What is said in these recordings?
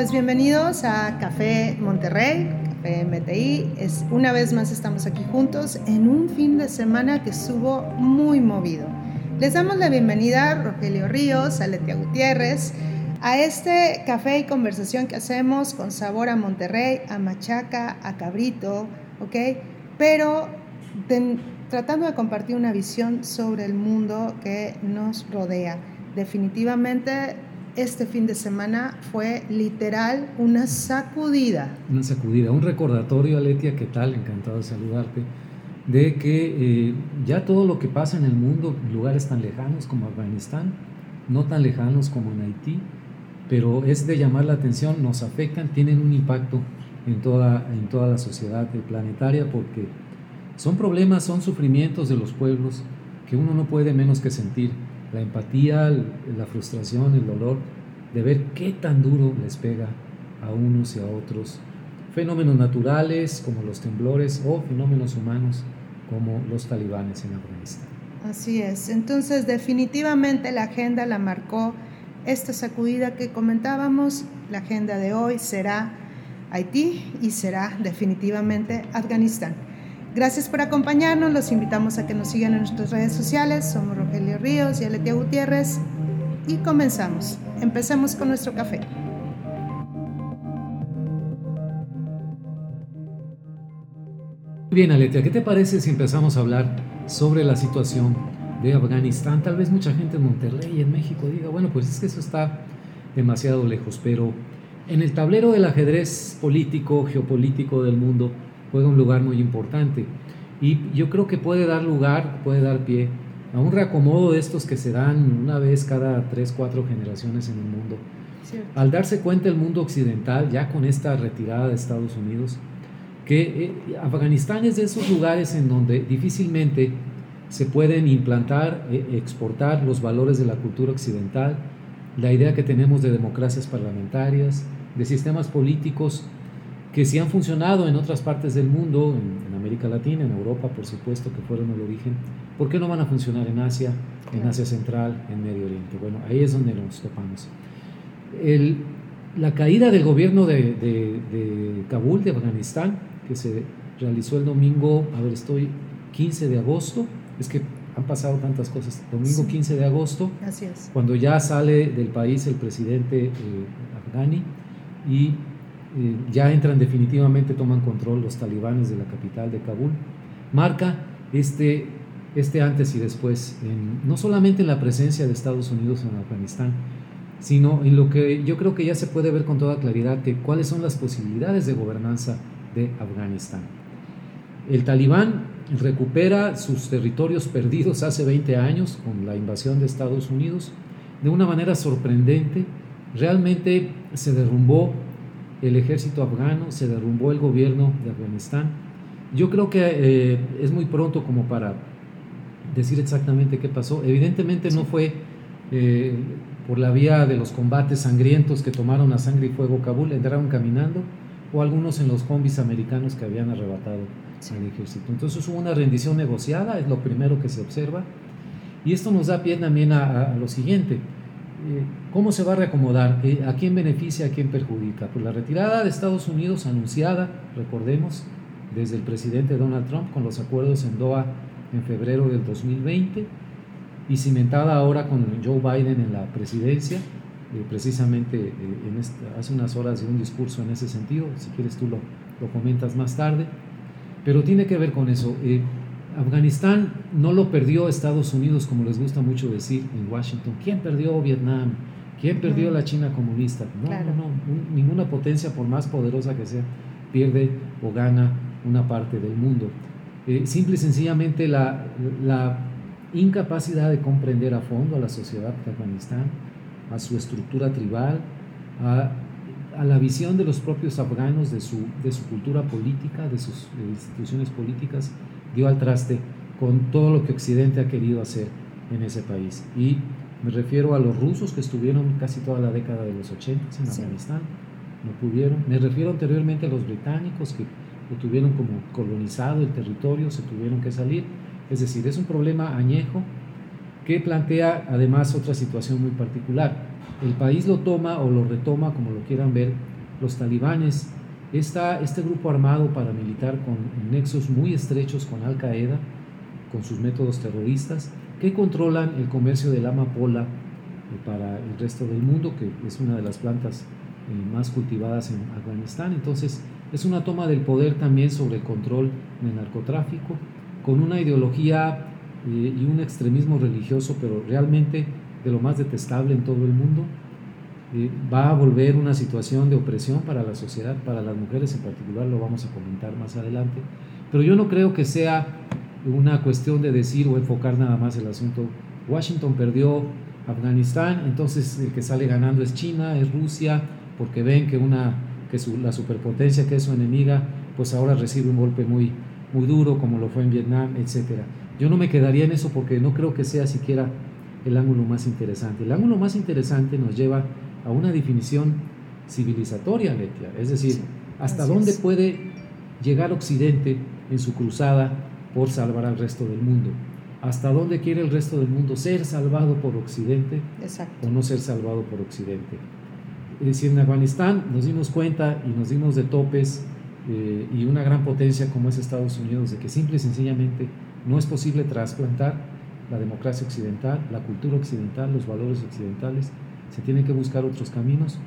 pues bienvenidos a Café Monterrey, Café MTI. Es, una vez más estamos aquí juntos en un fin de semana que estuvo muy movido. Les damos la bienvenida a Rogelio Ríos, a Letia Gutiérrez, a este café y conversación que hacemos con sabor a Monterrey, a Machaca, a Cabrito, ¿ok? Pero tratando de compartir una visión sobre el mundo que nos rodea. Definitivamente este fin de semana fue literal una sacudida. Una sacudida, un recordatorio, Aletia, ¿qué tal? Encantado de saludarte, de que eh, ya todo lo que pasa en el mundo, lugares tan lejanos como Afganistán, no tan lejanos como en Haití, pero es de llamar la atención, nos afectan, tienen un impacto en toda, en toda la sociedad planetaria porque son problemas, son sufrimientos de los pueblos que uno no puede menos que sentir la empatía, la frustración, el dolor de ver qué tan duro les pega a unos y a otros. Fenómenos naturales como los temblores o fenómenos humanos como los talibanes en Afganistán. Así es. Entonces definitivamente la agenda la marcó esta sacudida que comentábamos. La agenda de hoy será Haití y será definitivamente Afganistán. Gracias por acompañarnos, los invitamos a que nos sigan en nuestras redes sociales, somos Rogelio Ríos y Aletia Gutiérrez y comenzamos. Empecemos con nuestro café. Bien, Aletia, ¿qué te parece si empezamos a hablar sobre la situación de Afganistán? Tal vez mucha gente en Monterrey, en México, diga, bueno, pues es que eso está demasiado lejos, pero en el tablero del ajedrez político, geopolítico del mundo, juega un lugar muy importante. Y yo creo que puede dar lugar, puede dar pie a un reacomodo de estos que se dan una vez cada tres, cuatro generaciones en el mundo. Al darse cuenta el mundo occidental, ya con esta retirada de Estados Unidos, que eh, Afganistán es de esos lugares en donde difícilmente se pueden implantar, eh, exportar los valores de la cultura occidental, la idea que tenemos de democracias parlamentarias, de sistemas políticos que sí han funcionado en otras partes del mundo, en, América Latina, en Europa, por supuesto, que fueron el origen, ¿por qué no van a funcionar en Asia, en Asia Central, en Medio Oriente? Bueno, ahí es donde nos topamos. El, la caída del gobierno de, de, Kabul, de Afganistán, que se realizó el domingo, a ver, estoy 15 de agosto, es que han pasado tantas cosas, domingo 15 de agosto, Así es. cuando ya sale del país el presidente eh, afgani y eh, ya entran definitivamente, toman control los talibanes de la capital de Kabul, marca este, este antes y después, no solamente en la presencia de Estados Unidos en Afganistán, sino en lo que yo creo que ya se puede ver con toda claridad que cuáles son las posibilidades de gobernanza de Afganistán. El talibán recupera sus territorios perdidos hace 20 años con la invasión de Estados Unidos de una manera sorprendente. Realmente se derrumbó el ejército afgano, se derrumbó el gobierno de Afganistán. Yo creo que eh, es muy pronto como para decir exactamente qué pasó. Evidentemente no fue eh, por la vía de los combates sangrientos que tomaron a sangre y fuego Kabul, entraron caminando, o algunos en los combis americanos que habían arrebatado al ejército. Entonces hubo una rendición negociada, es lo primero que se observa, y esto nos da pie también a lo siguiente. Eh, ¿Cómo se va a reacomodar? Eh, ¿A quién beneficia, a quién perjudica? Pues la retirada de Estados Unidos anunciada, recordemos, desde el presidente Donald Trump con los acuerdos en Doha en febrero del 2020 y cimentada ahora con Joe Biden en la presidencia, eh, precisamente hace unas horas de un discurso en ese sentido, si quieres tú lo, lo comentas más tarde, pero tiene que ver con eso. Afganistán no lo perdió Estados Unidos, como les gusta mucho decir en Washington. ¿Quién perdió Vietnam? ¿Quién perdió la China comunista? No, no, no. ninguna potencia, por más poderosa que sea, pierde o gana una parte del mundo. Eh, simple y sencillamente la, la, incapacidad de comprender a fondo a la sociedad de Afganistán, a su estructura tribal, a, a la visión de los propios afganos, de su, de su cultura política, de sus instituciones políticas, dio al traste con todo lo que Occidente ha querido hacer en ese país. Y me refiero a los rusos que estuvieron casi toda la década de los 80 en Afganistán, no pudieron. Me refiero anteriormente a los británicos que lo tuvieron como colonizado el territorio, se tuvieron que salir. Es decir, es un problema añejo que plantea además otra situación muy particular. el país lo toma o lo retoma, como lo quieran ver, los talibanes. Está este grupo armado paramilitar con nexos muy estrechos con Al Qaeda, con sus métodos terroristas, que controlan el comercio del amapola eh, para el resto del mundo, que es una de las plantas eh, más cultivadas en Afganistán. Entonces, es una toma del poder también sobre el control del narcotráfico, con una ideología eh, y un extremismo religioso, pero realmente de lo más detestable en todo el mundo. Va a volver una situación de opresión para la sociedad, para las mujeres en particular, lo vamos a comentar más adelante. Pero yo no creo que sea una cuestión de decir o enfocar nada más el asunto. Washington perdió Afganistán, entonces el que sale ganando es China, es Rusia, porque ven que, una, que la superpotencia que es su enemiga, pues ahora recibe un golpe muy, muy duro, como lo fue en Vietnam, etc. Yo no me quedaría en eso porque no creo que sea siquiera el ángulo más interesante. El ángulo más interesante nos lleva a una definición civilizatoria, Letia, es decir, hasta dónde puede llegar Occidente en su cruzada por salvar al resto del mundo. ¿Hasta dónde quiere el resto del mundo ser salvado por Occidente o no ser salvado por Occidente? Es decir, en Afganistán nos dimos cuenta y nos dimos de topes eh, y una gran potencia como es Estados Unidos de que simple y sencillamente no es posible trasplantar la democracia occidental, la cultura occidental, los valores occidentales, se tienen que buscar otros caminos.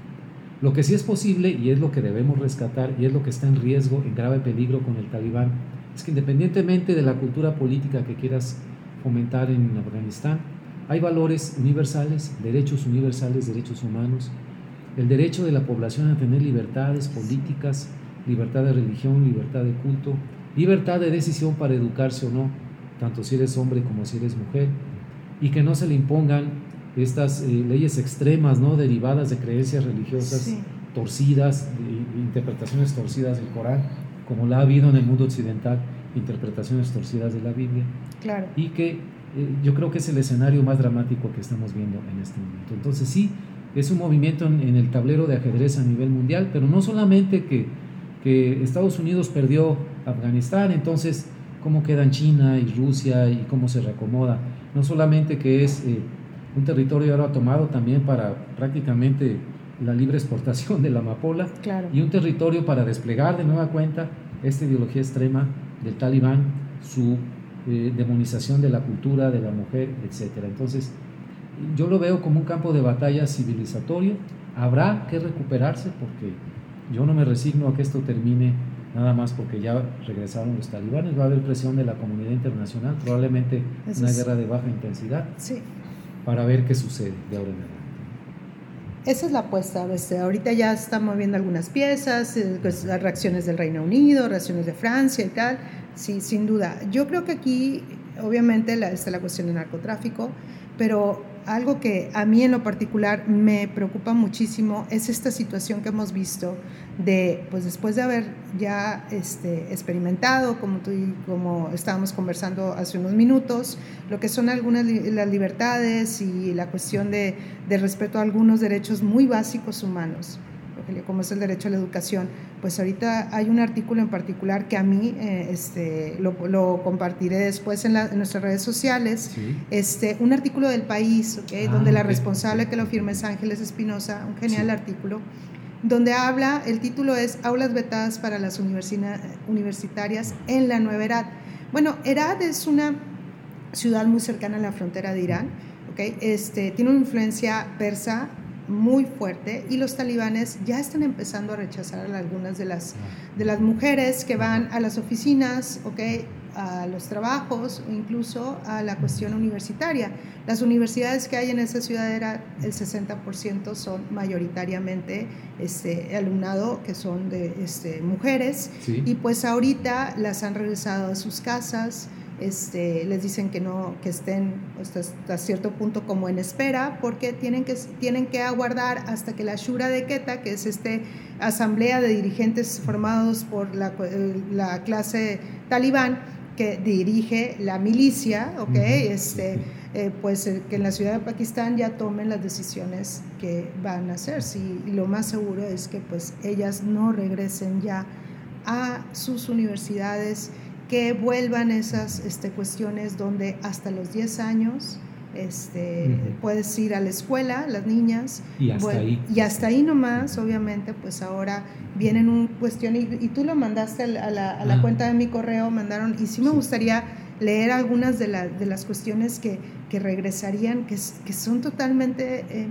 Lo que sí es posible y es lo que debemos rescatar y es lo que está en riesgo, en grave peligro con el talibán, es que independientemente de la cultura política que quieras fomentar en Afganistán, hay valores universales, derechos universales, derechos humanos, el derecho de la población a tener libertades políticas, libertad de religión, libertad de culto, libertad de decisión para educarse o no, tanto si eres hombre como si eres mujer, y que no se le impongan estas eh, leyes extremas, ¿no? derivadas de creencias religiosas torcidas, de interpretaciones torcidas del Corán, como la ha habido en el mundo occidental, interpretaciones torcidas de la Biblia, claro. y que eh, yo creo que es el escenario más dramático que estamos viendo en este momento. Entonces sí, es un movimiento en, en el tablero de ajedrez a nivel mundial, pero no solamente que, que Estados Unidos perdió Afganistán, entonces cómo quedan China y Rusia y cómo se reacomoda. No solamente que es eh, un territorio ahora tomado también para prácticamente la libre exportación de la amapola y un territorio para desplegar de nueva cuenta esta ideología extrema del talibán, su eh, demonización de la cultura, de la mujer, etc. Entonces, yo lo veo como un campo de batalla civilizatorio. Habrá que recuperarse porque yo no me resigno a que esto termine nada más porque ya regresaron los talibanes. Va a haber presión de la comunidad internacional, probablemente una guerra de baja intensidad, para ver qué sucede de ahora en adelante. Esa es la apuesta. Este, ahorita ya están moviendo algunas piezas, eh, pues, las reacciones del Reino Unido, reacciones de Francia y tal. Sí, sin duda. Yo creo que aquí, obviamente, la, está la cuestión del narcotráfico, pero algo que a mí en lo particular me preocupa muchísimo es esta situación que hemos visto de, pues después de haber ya este, experimentado, como, tú, como estábamos conversando hace unos minutos, lo que son algunas las libertades y la cuestión de, de respeto a algunos derechos muy básicos humanos como es el derecho a la educación, pues ahorita hay un artículo en particular que a mí eh, este, lo, lo, compartiré después en, nuestras redes sociales, este, un artículo del país, ¿okay? Ah, donde la responsable que lo firma es Ángeles Espinosa, un genial artículo, donde habla, el título es Aulas vetadas para las universitarias en la nueva Herad. Bueno, Herad es una ciudad muy cercana a la frontera de Irán, ¿okay? este, tiene una influencia persa muy fuerte y los talibanes ya están empezando a rechazar a algunas de las, de las mujeres que van a las oficinas, okay, a los trabajos o incluso a la cuestión universitaria. Las universidades que hay en esa ciudad era el 60% son mayoritariamente este, alumnado que son de este, mujeres y pues ahorita las han regresado a sus casas. Este, les dicen que no, que estén hasta, cierto punto como en espera, porque tienen que, tienen que aguardar hasta que la Shura de Queta, que es este asamblea de dirigentes formados por la, la clase talibán, que dirige la milicia, ¿ok? este, eh, pues eh, que en la ciudad de Pakistán ya tomen las decisiones que van a hacer. Sí, y lo más seguro es que pues ellas no regresen ya a sus universidades que vuelvan esas este, cuestiones donde hasta los 10 años este, puedes ir a la escuela, las niñas. Y hasta ahí. Y hasta ahí nomás, obviamente, pues ahora vienen un cuestión, y, tú lo mandaste a la, a la, ah. cuenta de mi correo, mandaron, y sí me gustaría leer algunas de, de las cuestiones que, que regresarían, que, que, son totalmente, eh,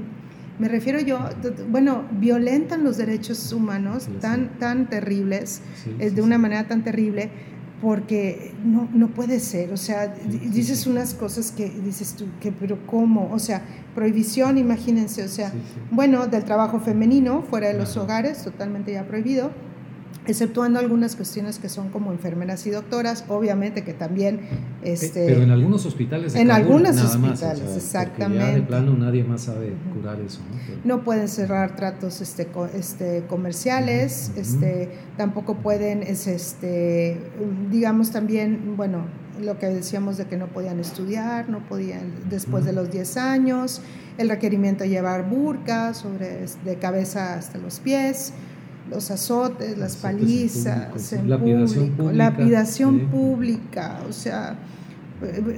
me refiero yo, bueno, violentan los derechos humanos tan, tan terribles, es de una manera tan terrible porque no, no puede ser, o sea, dices unas cosas que dices tú, que, pero ¿cómo? O sea, prohibición, imagínense, o sea, bueno, del trabajo femenino fuera de los hogares, totalmente ya prohibido, exceptuando algunas cuestiones que son como enfermeras y doctoras, obviamente que también... Este, Pero en algunos hospitales... en algunos hospitales, exactamente. Ya de plano nadie más sabe curar eso. ¿no? no pueden cerrar tratos este, este, comerciales, este, tampoco pueden, es, este, digamos también, bueno, lo que decíamos de que no podían estudiar, no podían después de los 10 años, el requerimiento de llevar burka sobre, de cabeza hasta los pies los azotes, las palizas, en lapidación pública, lapidación pública, o sea,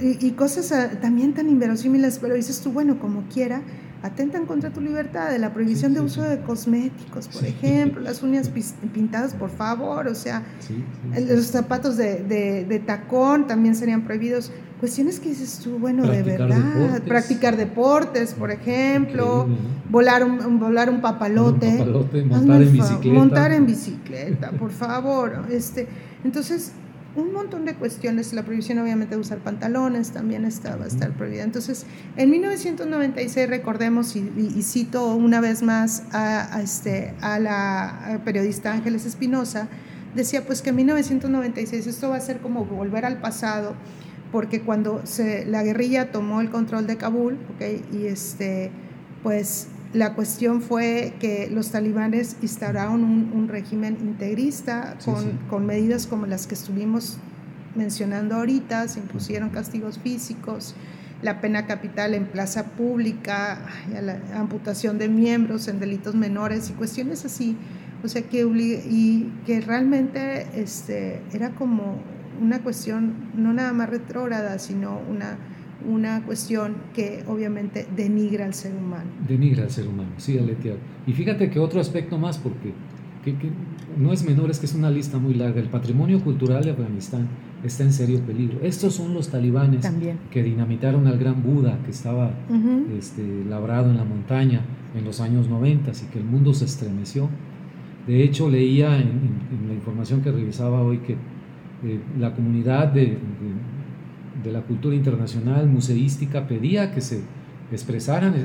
y, cosas ah, también tan inverosímiles, pero dices tú, bueno, como quiera, atentan contra tu libertad, de la prohibición de uso de cosméticos, por ejemplo, las uñas pintadas, por favor, o sea, los zapatos de, de, tacón también serían prohibidos. Cuestiones que dices tú, bueno, de verdad, practicar deportes, por ejemplo, volar, un, volar un papalote, montar en bicicleta. Montar en bicicleta, por favor. Este, entonces, un montón de cuestiones. La prohibición obviamente de usar pantalones también estaba a estar prohibida. Entonces, en 1996, recordemos, y, cito una vez más a, este, a la periodista Ángeles Espinosa, decía pues que en 1996 esto va a ser como volver al pasado, porque cuando se, la guerrilla tomó el control de Kabul, ¿okay? y este, pues la cuestión fue que los talibanes instauraron un, régimen integrista con, medidas como las que estuvimos mencionando ahorita, se impusieron castigos físicos, la pena capital en plaza pública, la amputación de miembros en delitos menores y cuestiones así. O sea, que, y que realmente este, era como una cuestión no nada más retrógrada, sino una una cuestión que obviamente denigra al ser humano. Denigra al ser humano, sí, Aletia. Y fíjate que otro aspecto más, porque no es menor, es que es una lista muy larga. El patrimonio cultural de Afganistán está en serio peligro. Estos son los talibanes que dinamitaron al gran Buda que estaba este, labrado en la montaña en los años 90 y que el mundo se estremeció. De hecho, leía en, la información que revisaba hoy que eh, la comunidad de de la cultura internacional museística pedía que se expresaran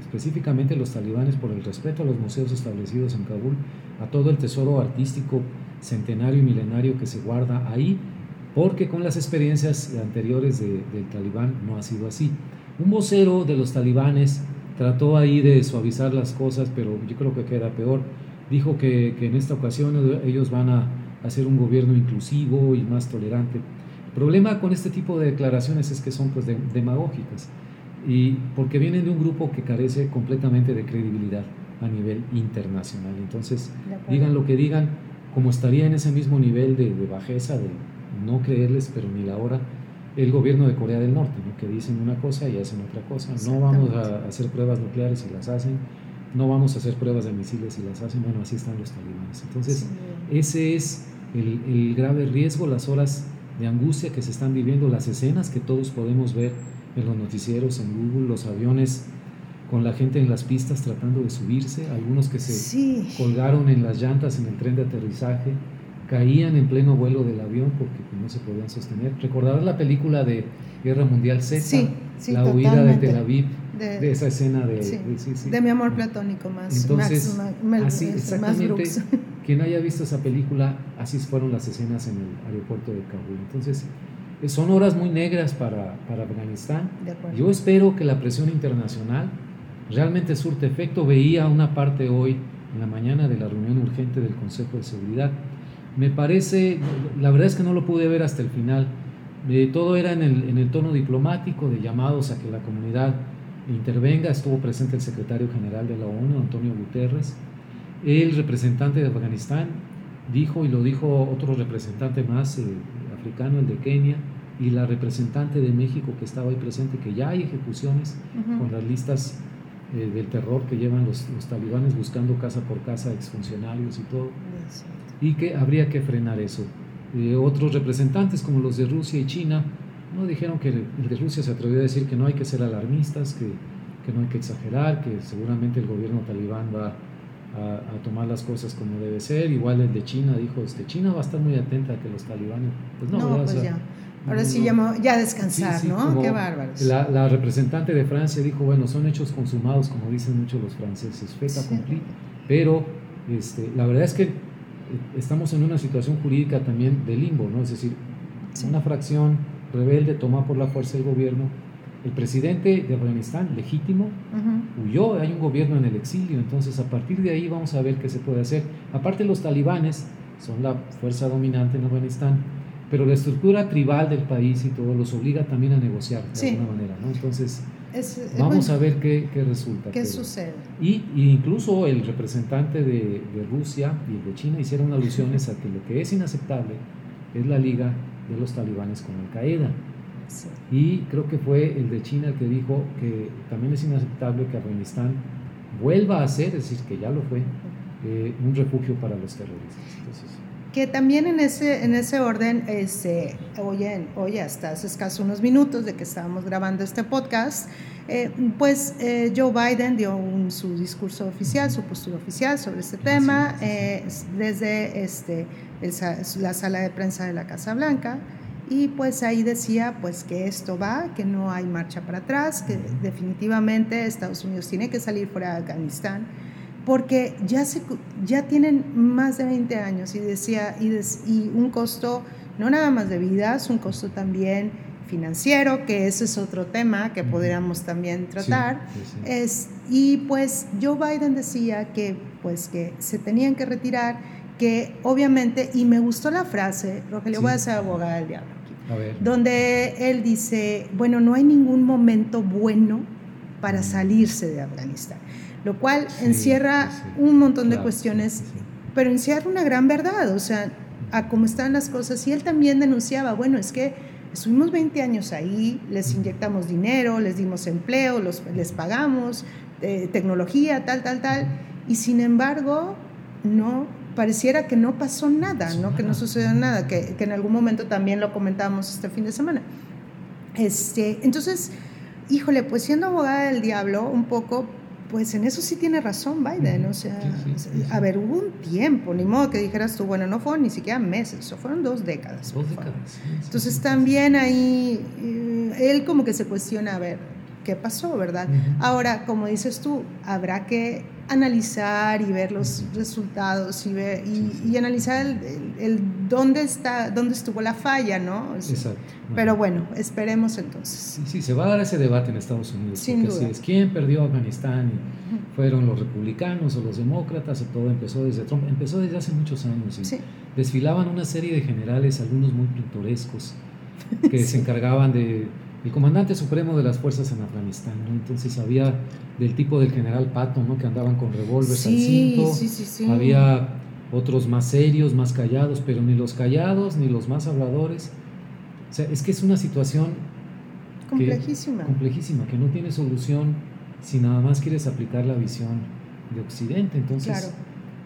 específicamente los talibanes por el respeto a los museos establecidos en Kabul, a todo el tesoro artístico centenario y milenario que se guarda ahí, porque con las experiencias anteriores del talibán no ha sido así. Un vocero de los talibanes trató ahí de suavizar las cosas, pero yo creo que queda peor. Dijo que, que en esta ocasión ellos van a hacer un gobierno inclusivo y más tolerante problema con este tipo de declaraciones es que son pues demagógicas y porque vienen de un grupo que carece completamente de credibilidad a nivel internacional. Entonces, digan lo que digan, como estaría en ese mismo nivel de, bajeza, de no creerles, pero ni la hora, el gobierno de Corea del Norte, que dicen una cosa y hacen otra cosa. No vamos a hacer pruebas nucleares y las hacen, no vamos a hacer pruebas de misiles y las hacen. Bueno, así están los talibanes. Entonces, ese es el, el grave riesgo, las horas de angustia que se están viviendo, las escenas que todos podemos ver en los noticieros, en Google, los aviones con la gente en las pistas tratando de subirse, algunos que se colgaron en las llantas en el tren de aterrizaje, caían en pleno vuelo del avión porque no se podían sostener. ¿Recordarás la película de Guerra Mundial Z? la huida de Tel Aviv, de, esa escena de, de, mi amor platónico más, Entonces, así, exactamente, quien haya visto esa película, así fueron las escenas en el aeropuerto de Kabul. Entonces, eh, son horas muy negras para, para Afganistán. Yo espero que la presión internacional realmente surte efecto. Veía una parte hoy, en la mañana, de la reunión urgente del Consejo de Seguridad. Me parece, la verdad es que no lo pude ver hasta el final. Eh, todo era en el, en el tono diplomático, de llamados a que la comunidad intervenga. Estuvo presente el secretario general de la ONU, Antonio Guterres el representante de Afganistán dijo, y lo dijo otro representante más eh, africano, el de Kenia, y la representante de México que estaba ahí presente, que ya hay ejecuciones con las listas eh, del terror que llevan los, los, talibanes buscando casa por casa exfuncionarios y todo, y que habría que frenar eso. Eh, otros representantes como los de Rusia y China no dijeron que el de Rusia se atrevió a decir que no hay que ser alarmistas, que, que no hay que exagerar, que seguramente el gobierno talibán va a, tomar las cosas como debe ser. Igual el de China dijo, este, China va a estar muy atenta a que los talibanes... Pues no, pues ya. Ahora sí llamó ya a descansar, ¿no? Qué bárbaros. La, la, representante de Francia dijo, bueno, son hechos consumados, como dicen muchos los franceses, feta sí. pero este, la verdad es que estamos en una situación jurídica también de limbo, ¿no? Es decir, una fracción rebelde toma por la fuerza el gobierno, el presidente de Afganistán, legítimo, huyó, hay un gobierno en el exilio, entonces a partir de ahí vamos a ver qué se puede hacer. Aparte los talibanes son la fuerza dominante en Afganistán, pero la estructura tribal del país y todo los obliga también a negociar de alguna manera, ¿no? Entonces, vamos a ver qué, qué resulta. ¿Qué sucede? Y, incluso el representante de, de, Rusia y el de China hicieron alusiones a que lo que es inaceptable es la liga de los talibanes con Al-Qaeda. Y creo que fue el de China el que dijo que también es inaceptable que Afganistán vuelva a ser, es decir, que ya lo fue, eh, un refugio para los terroristas. que también en ese, en ese orden, este, oye, oye, hasta hace escaso unos minutos de que estábamos grabando este podcast, eh, pues eh, Joe Biden dio su discurso oficial, su postura oficial sobre este tema desde este, la sala de prensa de la Casa Blanca y pues ahí decía pues que esto va, que no hay marcha para atrás, que definitivamente Estados Unidos tiene que salir fuera de Afganistán porque ya, se, ya tienen más de 20 años y decía y, y un costo no nada más de vidas, un costo también financiero, que ese es otro tema que podríamos también tratar. Es, y pues Joe Biden decía que pues que se tenían que retirar que obviamente, y me gustó la frase, Rogelio, voy a ser abogada del diablo donde él dice, bueno, no hay ningún momento bueno para salirse de Afganistán, lo cual encierra un montón de cuestiones, pero encierra una gran verdad, o sea, a cómo están las cosas. Y él también denunciaba, bueno, es que estuvimos 20 años ahí, les inyectamos dinero, les dimos empleo, los, les pagamos, eh, tecnología, tal, tal, tal, y sin embargo, no pareciera que no pasó nada, ¿no? que no sucedió nada, que, que, en algún momento también lo comentábamos este fin de semana. Este, entonces, híjole, pues siendo abogada del diablo, un poco, pues en eso sí tiene razón Biden, o sea, a ver, hubo un tiempo, ni modo que dijeras tú, bueno, no fueron ni siquiera meses, o fueron dos décadas. Dos décadas. Entonces también ahí, eh, él como que se cuestiona, a ver, ¿qué pasó, verdad? Ahora, como dices tú, habrá que analizar y ver los resultados y, ver, y, analizar el, dónde, está, dónde estuvo la falla, ¿no? Exacto. Pero bueno, esperemos entonces. Sí, sí, se va a dar ese debate en Estados Unidos. Sin duda. es quién perdió Afganistán, y fueron los republicanos o los demócratas, o todo empezó desde Trump, empezó desde hace muchos años. Y Desfilaban una serie de generales, algunos muy pintorescos, que se encargaban de el comandante supremo de las fuerzas en Afganistán, ¿no? Entonces había del tipo del general Patton, ¿no? Que andaban con revólveres al cinto. Sí, sí, había otros más serios, más callados, pero ni los callados ni los más habladores. O sea, es que es una situación complejísima. Que, complejísima, que no tiene solución si nada más quieres aplicar la visión de Occidente. Entonces,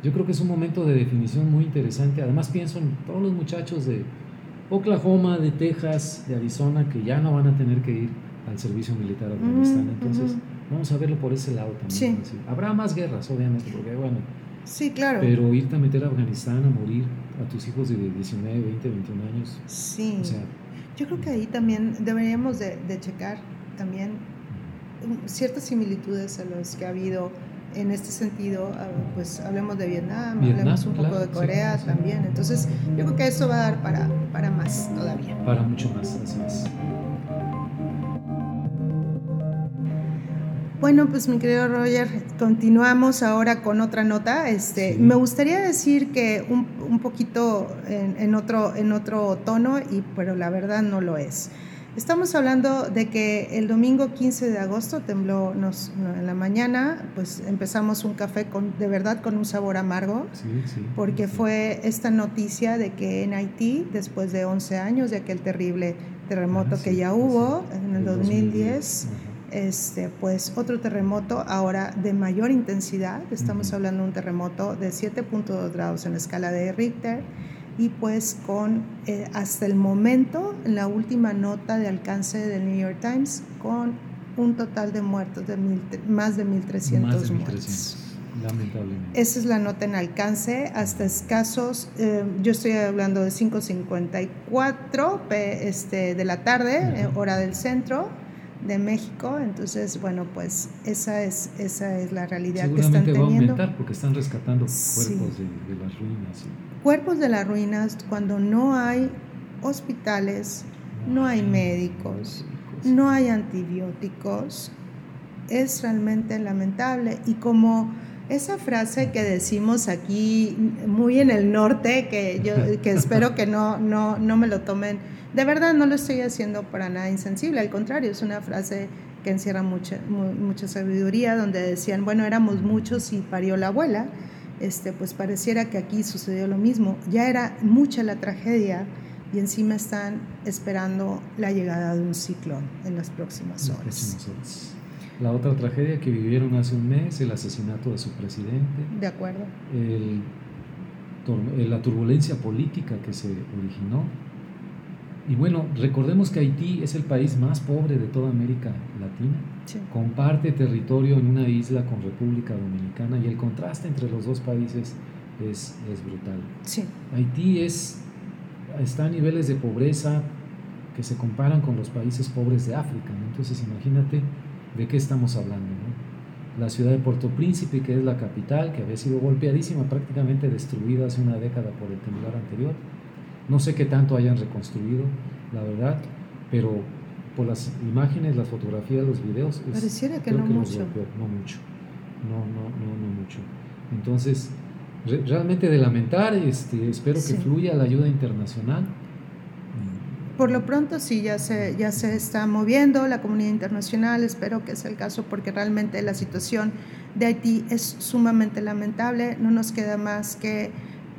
yo creo que es un momento de definición muy interesante. Además, pienso en todos los muchachos de Oklahoma, de Texas, de Arizona, que ya no van a tener que ir al servicio militar a Afganistán. Entonces, vamos a verlo por ese lado también. Habrá más guerras, obviamente, porque bueno. Sí, claro. Pero irte a meter a Afganistán a morir a tus hijos de 19, 20, 21 años. Sí. Yo creo que ahí también deberíamos de, de checar también ciertas similitudes a las que ha habido en este sentido, ah, pues hablemos de Vietnam, hablemos un poco de Corea también. Entonces, yo creo que eso va a dar para, para más todavía. Para mucho más, así es. Bueno, pues mi querido Roger, continuamos ahora con otra nota. Este, Me gustaría decir que un, un poquito en, en, otro, en otro tono, y, pero la verdad no lo es. Estamos hablando de que el domingo 15 de agosto tembló nos, en la mañana, pues empezamos un café con, de verdad con un sabor amargo, porque fue esta noticia de que en Haití, después de 11 años de aquel terrible terremoto Ah, que ya hubo en el El 2010. Ajá. Este, pues otro terremoto ahora de mayor intensidad, estamos hablando de un terremoto de 7.2 grados en la escala de Richter y pues con eh, hasta el momento, en la última nota de alcance del New York Times, con un total de muertos de mil, más de 1.300 Más de muertos. 1300, lamentablemente. Esa es la nota en alcance, hasta escasos, eh, yo estoy hablando de 5.54 pe- este, de la tarde, eh, hora del centro de México, entonces, bueno, pues esa es, esa es la realidad que están Seguramente va a teniendo. aumentar porque están rescatando Sí. cuerpos de, de las ruinas. y- Cuerpos de las ruinas, cuando no hay hospitales, no hay médicos, no hay antibióticos, es realmente lamentable. Y como esa frase que decimos aquí muy en el norte, que yo que espero que no, no, no me lo tomen, de verdad no lo estoy haciendo para nada insensible, al contrario, es una frase que encierra mucha, mu- mucha sabiduría, donde decían, bueno, éramos muchos y parió la abuela, este, pues pareciera que aquí sucedió lo mismo, ya era mucha la tragedia y encima están esperando la llegada de un ciclón en las próximas las horas. próximas horas. La otra tragedia que vivieron hace un mes, el asesinato de su presidente, De acuerdo. el eh, la turbulencia política que se originó. Y bueno, recordemos que Haití es el país más pobre de toda América Latina. Sí. Comparte territorio en una isla con República Dominicana y el contraste entre los dos países es, es brutal. Sí. Haití es, está a niveles de pobreza que se comparan con los países pobres de África. ¿no? Entonces imagínate de qué estamos hablando. ¿no? La ciudad de Puerto Príncipe, que es la capital, que había sido golpeadísima, prácticamente destruida hace una década por el temblor anterior. No sé qué tanto hayan reconstruido, la verdad, pero por las imágenes, las fotografías, los videos, es- Pareciera que no que mucho. golpeó, no mucho. No, no, no, no mucho. Entonces, re- realmente de lamentar, este, espero Sí. que fluya la ayuda internacional. Por lo pronto sí, ya se, ya se está moviendo la comunidad internacional, espero que sea el caso porque realmente la situación de Haití es sumamente lamentable, no nos queda más que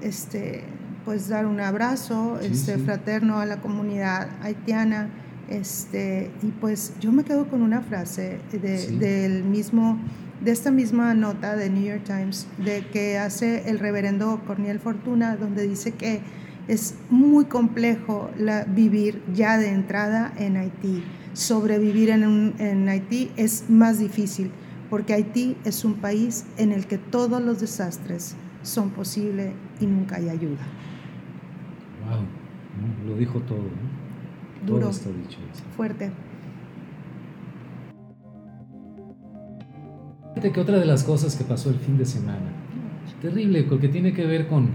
este, pues dar un abrazo Sí, este, sí. fraterno a la comunidad haitiana este, y pues yo me quedo con una frase de, Sí. del mismo, de esta misma nota de New York Times de que hace el reverendo Corniel Fortuna donde dice que es muy complejo la- vivir ya de entrada en Haití. Sobrevivir en, un- en Haití es más difícil porque Haití es un país en el que todos los desastres son posibles y nunca hay ayuda. Wow, lo dijo todo. ¿no? Duro. Todo está dicho. eso. Fuerte. Fíjate que otra de las cosas que pasó el fin de semana, terrible, porque tiene que ver con,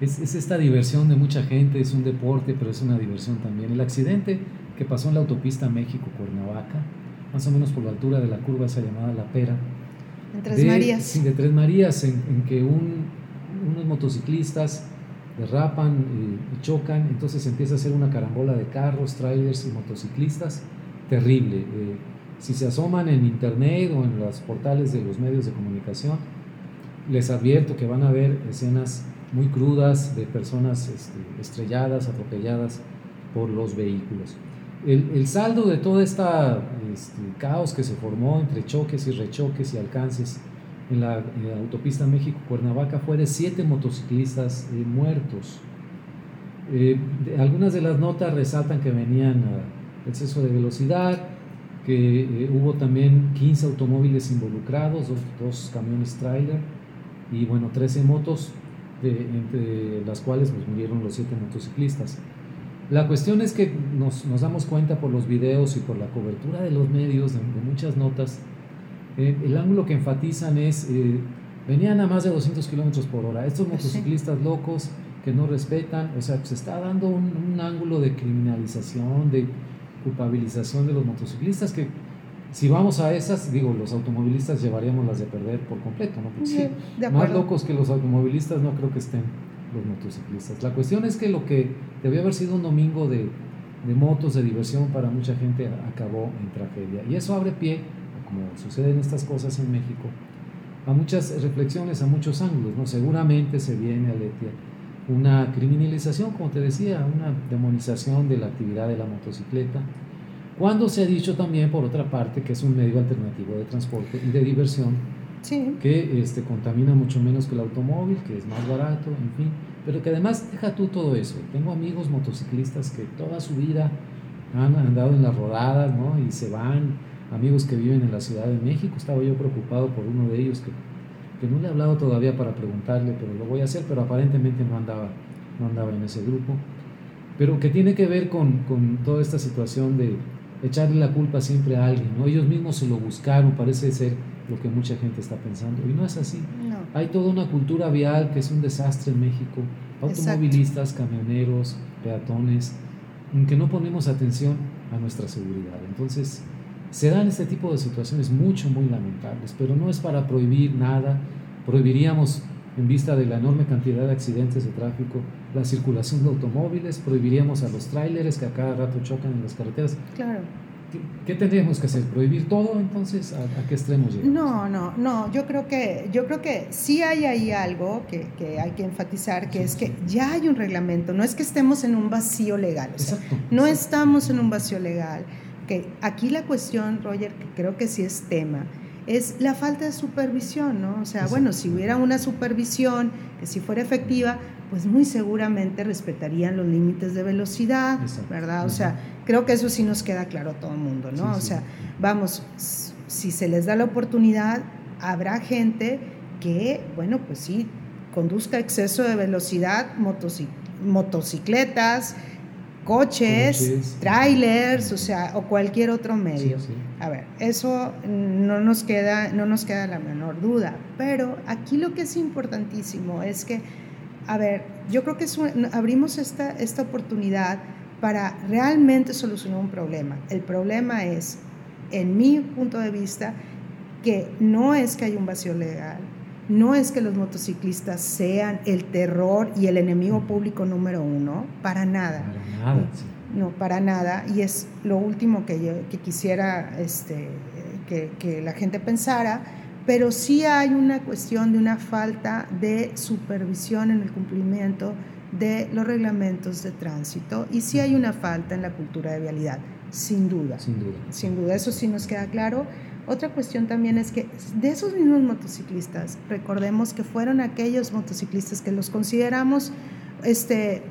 es, es esta diversión de mucha gente, es un deporte, pero es una diversión también. El accidente que pasó en la autopista México-Cuernavaca, más o menos por la altura de la curva esa llamada La Pera, En Tres de- Marías. Sí, de Tres Marías, en, en que un- unos motociclistas derrapan y, chocan, entonces empieza a hacer una carambola de carros, trailers y motociclistas, terrible. Eh, si se asoman en internet o en los portales de los medios de comunicación, les advierto que van a ver escenas muy crudas de personas este, estrelladas, atropelladas por los vehículos. El, el saldo de todo este caos que se formó entre choques y rechoques y alcances en la, autopista México-Cuernavaca fue de siete motociclistas eh, muertos. Eh, algunas de las notas resaltan que venían a exceso de velocidad, que eh, hubo también 15 automóviles involucrados, dos, camiones trailer y bueno, 13 motos, entre las cuales pues, murieron los siete motociclistas. La cuestión es que nos, damos cuenta por los videos y por la cobertura de los medios, de muchas notas, eh, el ángulo que enfatizan es, eh, venían a más de 200 kilómetros por hora. Estos sí. motociclistas locos que no respetan, o sea, se está dando un, un ángulo de criminalización, de culpabilización de los motociclistas que si vamos a esas, digo, los automovilistas llevaríamos las de perder por completo, ¿no? Porque sí, De más locos que los automovilistas no creo que estén los motociclistas. La cuestión es que lo que debió haber sido un domingo de, de motos, de diversión para mucha gente, acabó en tragedia. Y eso abre pie, como suceden estas cosas en México, a muchas reflexiones, a muchos ángulos. ¿no? Seguramente se viene, Aletia, una criminalización, como te decía, una demonización de la actividad de la motocicleta, cuando se ha dicho también, por otra parte, que es un medio alternativo de transporte y de diversión, que este, contamina mucho menos que el automóvil, que es más barato, en fin, pero que además deja tú todo eso. Tengo amigos motociclistas que toda su vida han andado en las rodadas, ¿no? Y se van, amigos que viven en la Ciudad de México, estaba yo preocupado por uno de ellos que que no le he hablado todavía para preguntarle, pero lo voy a hacer, pero aparentemente no andaba, no andaba en ese grupo, pero que tiene que ver con, con toda esta situación de echarle la culpa siempre a alguien, ¿no? Ellos mismos se lo buscaron, parece ser lo que mucha gente está pensando, y no es así. Hay toda una cultura vial que es un desastre en México, automovilistas, camioneros, peatones, en que no ponemos atención a nuestra seguridad. Entonces, se dan este tipo de situaciones mucho, muy lamentables, pero no es para prohibir nada. Prohibiríamos, en vista de la enorme cantidad de accidentes de tráfico, la circulación de automóviles, prohibiríamos a los tráileres que a cada rato chocan en las carreteras. Claro. ¿Qué, tendríamos que hacer? ¿Prohibir todo entonces? ¿A, qué extremos llegamos? No, no, no. Yo creo que, yo creo que sí hay ahí algo que, que hay que enfatizar, que es que ya hay un reglamento. No es que estemos en un vacío legal. exacto, no estamos en un vacío legal que aquí la cuestión, Roger, que creo que sí es tema, es la falta de supervisión, ¿no? O sea, bueno, si hubiera una supervisión que si fuera efectiva, pues muy seguramente respetarían los límites de velocidad, ¿verdad? O sea, creo que eso sí nos queda claro a todo el mundo, ¿no? o sea, vamos, si se les da la oportunidad, habrá gente que, bueno, pues sí, conduzca exceso de velocidad, motocicletas, coches, trailers, o sea, o cualquier otro medio. A ver, eso no nos queda, no nos queda la menor duda. Pero aquí lo que es importantísimo es que, a ver, yo creo que abrimos esta, esta oportunidad para realmente solucionar un problema. El problema es, en mi punto de vista, que no es que haya un vacío legal, no es que los motociclistas sean el terror y el enemigo público número uno, para nada. Para nada. No, para nada. Y es lo último que yo que quisiera este, que, que la gente pensara, pero sí hay una cuestión de una falta de supervisión en el cumplimiento de los reglamentos de tránsito y sí hay una falta en la cultura de vialidad, sin duda. Sin duda. Sin duda, eso sí nos queda claro otra cuestión también es que de esos mismos motociclistas, recordemos que fueron aquellos motociclistas que los consideramos, este,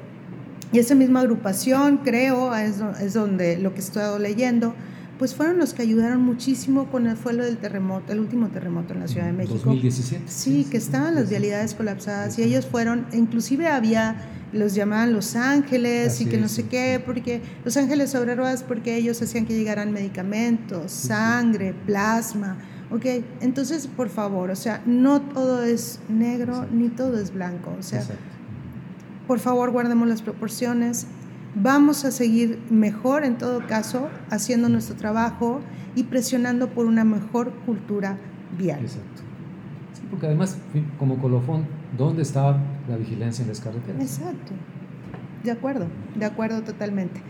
y esa misma agrupación, creo, es, es donde lo que he estado leyendo, pues fueron los que ayudaron muchísimo con el fue lo del terremoto, el último terremoto en la Ciudad de México. 2017. Sí, que estaban las vialidades colapsadas y ellos fueron, inclusive había los llamaban Los Ángeles y que no sé qué, porque Los Ángeles sobre ruedas porque ellos hacían que llegaran medicamentos, sangre, plasma. Ok, entonces por favor, o sea, no todo es negro ni todo es blanco. O sea, por favor guardemos las proporciones. Vamos a seguir mejor en todo caso haciendo nuestro trabajo y presionando por una mejor cultura vial. Exacto. Sí, porque además, como colofón, ¿dónde estaba la vigilancia en las carreteras? Exacto. De acuerdo, de acuerdo totalmente.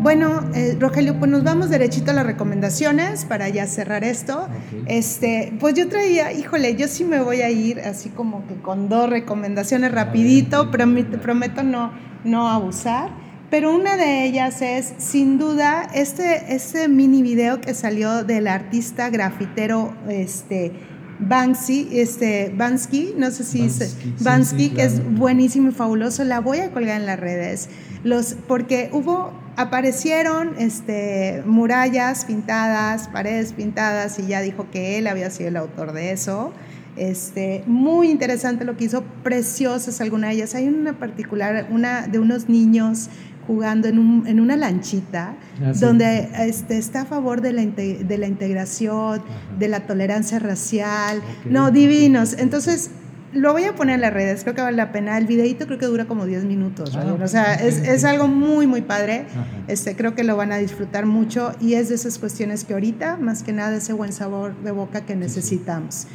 Bueno, eh, Rogelio, pues nos vamos derechito a las recomendaciones para ya cerrar esto. Este, pues yo traía, híjole, yo sí me voy a ir así como que con dos recomendaciones rapidito, prometo, prometo no, no abusar. Pero una de ellas es, sin duda, este, este mini video que salió del artista grafitero este, Banksy, este, Bansky, no sé si es Bansky, que es buenísimo y fabuloso. La voy a colgar en las redes. Los, porque hubo, aparecieron este, murallas pintadas, paredes pintadas, y ya dijo que él había sido el autor de eso. Este, muy interesante lo que hizo, preciosas algunas de ellas. Hay una particular, una de unos niños jugando en, un, en una lanchita, ah, donde este, está a favor de la, de la integración, de la tolerancia racial. No, divinos. Entonces, lo voy a poner en las redes, creo que vale la pena. El videito creo que dura como 10 minutos, ah, o sea, es, es, algo muy, muy padre. Este, creo que lo van a disfrutar mucho y es de esas cuestiones que ahorita, más que nada, ese buen sabor de boca que necesitamos.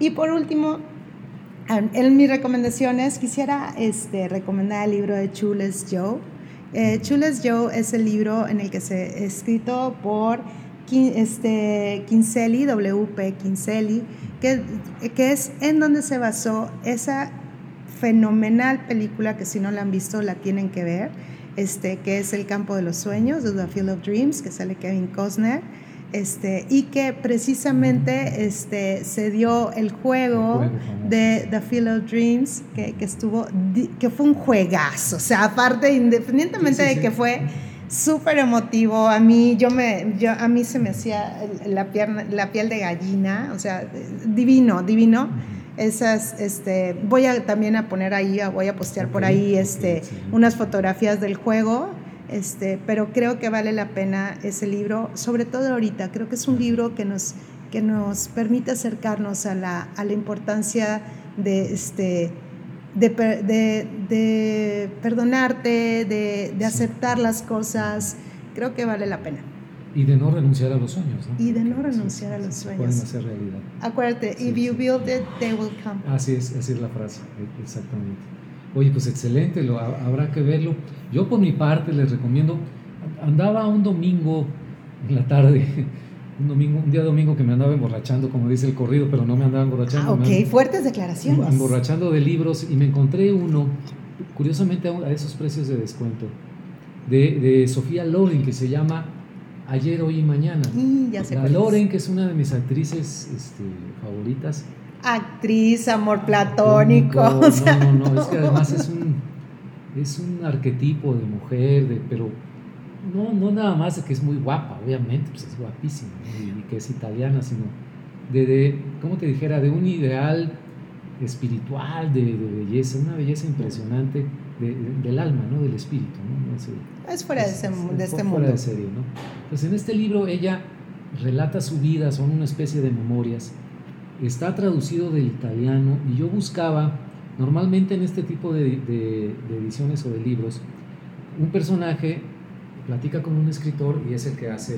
Y por último, en mis recomendaciones, quisiera este, recomendar el libro de Chules Joe. Eh, Chules Joe es el libro en el que se escrito por este, Kinsey, W.P. Kinsey, que, que es en donde se basó esa fenomenal película que si no la han visto la tienen que ver, este, que es El campo de los sueños, The Field of Dreams, que sale Kevin Costner. Este, y que precisamente este, se dio el juego, de The Field of Dreams, que, que, estuvo, que fue un juegazo, o sea, aparte, independientemente de que fue súper emotivo, a mí, yo me, yo, a mí se me hacía la, pierna, la piel de gallina, o sea, divino, divino. Esas, este, voy a también a poner ahí, voy a postear por ahí este, unas fotografías del juego, este, pero creo que vale la pena ese libro, sobre todo ahorita, creo que es un libro que nos, que nos permite acercarnos a la, a la importancia de, este, de, de, de perdonarte, de, de aceptar las cosas, creo que vale la pena. Y de no renunciar a los sueños. ¿no? Y de no renunciar a los sueños. Pueden hacer realidad. Acuérdate, if you build it, they will come. Así es, así es la frase, e, exactamente. Oye, pues excelente, lo, habrá que verlo. Yo por mi parte les recomiendo, andaba un domingo en la tarde, un, domingo, un día domingo que me andaba emborrachando, como dice el corrido, pero no me andaba emborrachando. Ah, ok, fuertes declaraciones. Emborrachando de libros y me encontré uno, curiosamente a esos precios de descuento, de, de Sofía Loren, que se llama Ayer, Hoy y Mañana. Y ya la Loren, que es una de mis actrices este, favoritas. Actriz, amor platónico. No, no, no, es que además es un, es un arquetipo de mujer, de, pero no, no nada más de que es muy guapa, obviamente, pues es guapísima, y, que es italiana, sino de, de, ¿cómo te dijera?, de un ideal espiritual, de, de belleza, una belleza impresionante del alma, ¿no? del espíritu. ¿no? Es, fuera de, este fuera mundo. de serie. ¿no? Pues en este libro ella relata su vida, son una especie de memorias. Está traducido del italiano y yo buscaba, normalmente en este tipo de, ediciones o de libros, un personaje platica con un escritor y es el que hace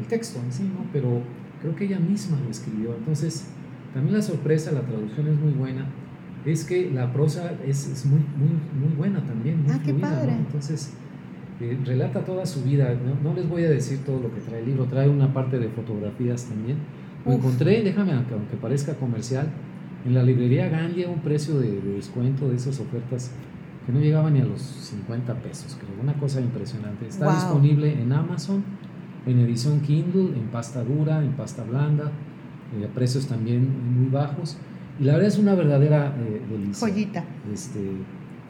el texto en sí, ¿no? pero creo que ella misma lo escribió. Entonces, también la sorpresa, la traducción es muy buena es que la prosa es, es muy, muy, muy buena también, muy ah, qué padre. Entonces, eh, relata toda su vida. ¿no? ¿no? les voy a decir todo lo que trae el libro, trae una parte de fotografías también. Lo encontré, déjame, aunque, parezca comercial, en la librería Ganlia un precio de, descuento de esas ofertas que no llegaban ni a los 50 pesos, creo, una cosa impresionante. Está disponible en Amazon, en edición Kindle, en pasta dura, en pasta blanda, eh, a precios también muy bajos. Y la verdad es una verdadera eh, delicia. Joyita. Este,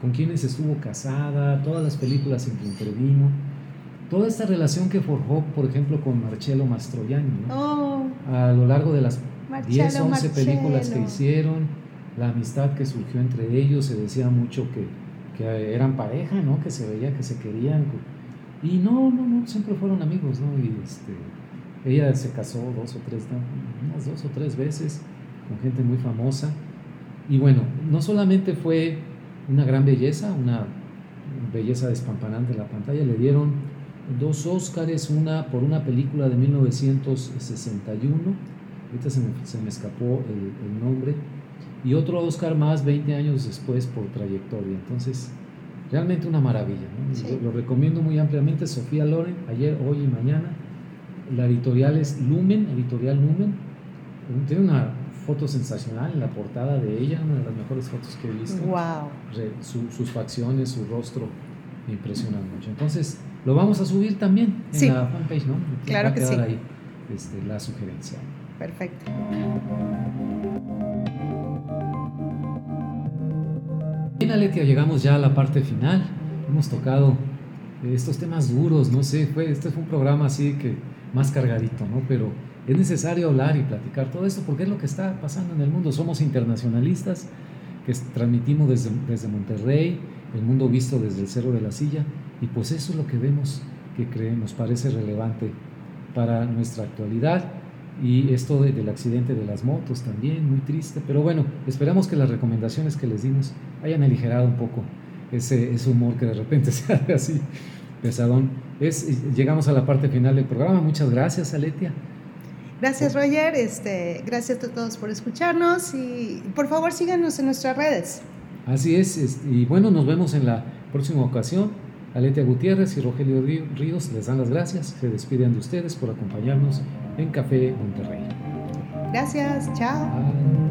con quienes estuvo casada, todas las películas en que intervino, toda esta relación que forjó, por ejemplo, con Marcello Mastroianni, ¿no? oh. a lo largo de las 10, 11 películas que hicieron, la amistad que surgió entre ellos, se decía mucho que, que eran pareja, ¿no? que se veía que se querían. Y no, no, no, siempre fueron amigos, ¿no? Y este, ella se casó dos o tres, unas dos o tres veces con gente muy famosa. Y bueno, no solamente fue una gran belleza, una belleza despampanante en la pantalla, le dieron dos Óscares, una por una película de 1961, ahorita se me, se me escapó el, nombre, y otro Óscar más 20 años después por trayectoria. Entonces, realmente una maravilla. Lo, lo, recomiendo muy ampliamente. Sofía Loren, ayer, hoy y mañana. La editorial es Lumen, editorial Lumen. Tiene una foto sensacional en la portada de ella, una de las mejores fotos que he visto. Wow. sus facciones, su rostro me impresionan mucho. Entonces, lo vamos a subir también en la fanpage, ¿no? Claro que sí. ahí este, la sugerencia. Perfecto. Bien, Aletia, llegamos ya a la parte final. Hemos tocado estos temas duros, no sé, fue, este fue un programa así que más cargadito, ¿no? Pero es necesario hablar y platicar todo esto porque es lo que está pasando en el mundo. Somos internacionalistas que transmitimos desde, desde Monterrey, el mundo visto desde el Cerro de la Silla, y pues eso es lo que vemos que creemos, parece relevante para nuestra actualidad. Y esto del accidente de las motos también, muy triste, pero bueno, esperamos que las recomendaciones que les dimos hayan aligerado un poco ese, ese humor que de repente se hace así pesadón. Es, llegamos a la parte final del programa. Muchas gracias, Aletia. Gracias Roger, este, gracias a todos por escucharnos y por favor síganos en nuestras redes. Así es, y bueno, nos vemos en la próxima ocasión. Aletia Gutiérrez y Rogelio Ríos les dan las gracias, se despiden de ustedes por acompañarnos en Café Monterrey. Gracias, chao. Bye.